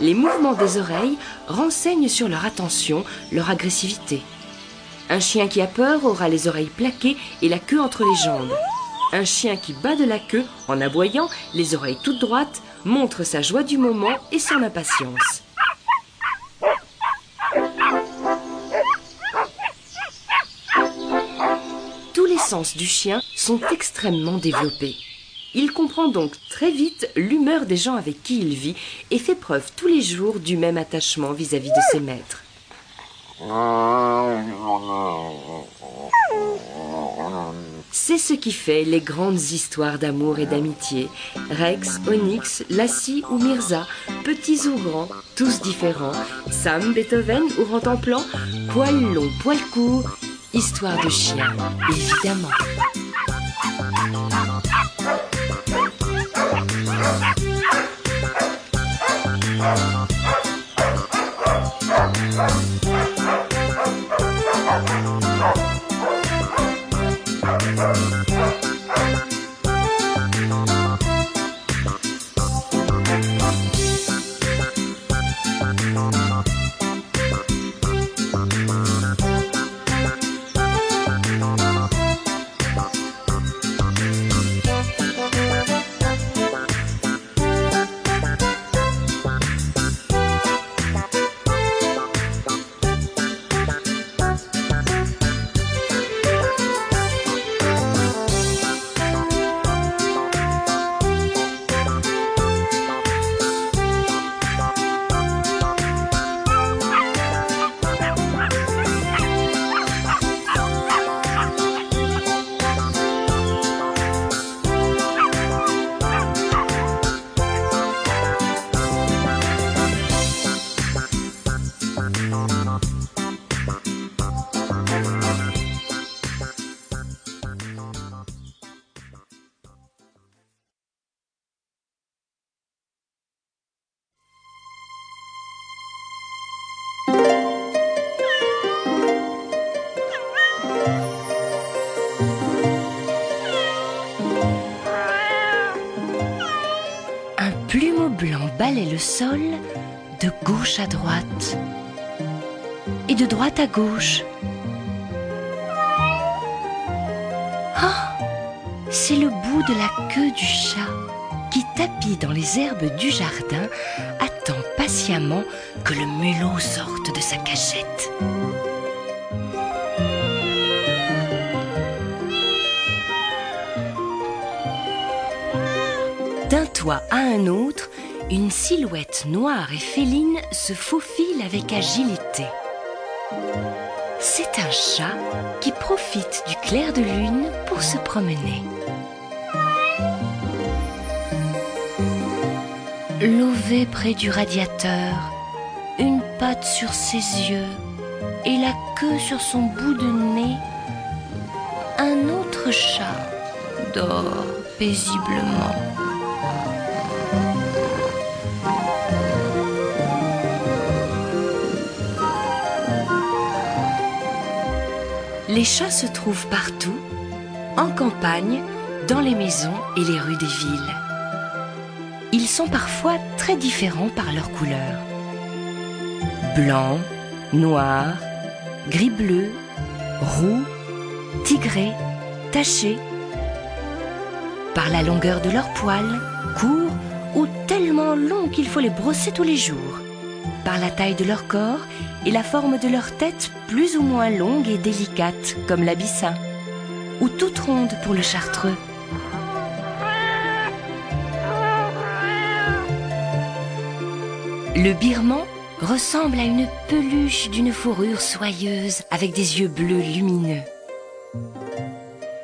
Les mouvements des oreilles renseignent sur leur attention, leur agressivité. Un chien qui a peur aura les oreilles plaquées et la queue entre les jambes. Un chien qui bat de la queue en aboyant, les oreilles toutes droites, montre sa joie du moment et son impatience. Du chien sont extrêmement développés. Il comprend donc très vite l'humeur des gens avec qui il vit et fait preuve tous les jours du même attachement vis-à-vis de ses maîtres. C'est ce qui fait les grandes histoires d'amour et d'amitié. Rex, Onyx, Lassie ou Mirza, petits ou grands, tous différents. Sam, Beethoven ou Rantanplan, poil long, poil court, histoire de chien, évidemment. Balaie le sol de gauche à droite et de droite à gauche. Ah, c'est le bout de la queue du chat qui, tapis dans les herbes du jardin, attend patiemment que le mulot sorte de sa cachette. D'un toit à un autre, une silhouette noire et féline se faufile avec agilité. C'est un chat qui profite du clair de lune pour se promener. Lové près du radiateur, une patte sur ses yeux et la queue sur son bout de nez, un autre chat dort paisiblement. Les chats se trouvent partout, en campagne, dans les maisons et les rues des villes. Ils sont parfois très différents par leur couleur. Blanc, noir, gris-bleu, roux, tigré, taché. Par la longueur de leurs poils, courts ou tellement longs qu'il faut les brosser tous les jours. Par la taille de leur corps et la forme de leur tête plus ou moins longue et délicate comme l'abyssin, ou toute ronde pour le chartreux. Le birman ressemble à une peluche d'une fourrure soyeuse avec des yeux bleus lumineux.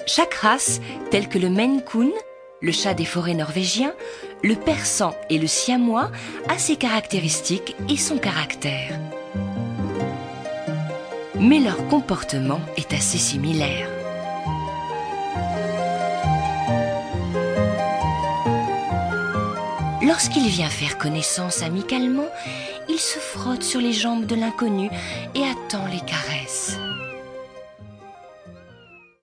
Chaque race, telle que le Maine le chat des forêts norvégiens, le persan et le siamois, a ses caractéristiques et son caractère. Mais leur comportement est assez similaire. Lorsqu'il vient faire connaissance amicalement, il se frotte sur les jambes de l'inconnu et attend les caresses.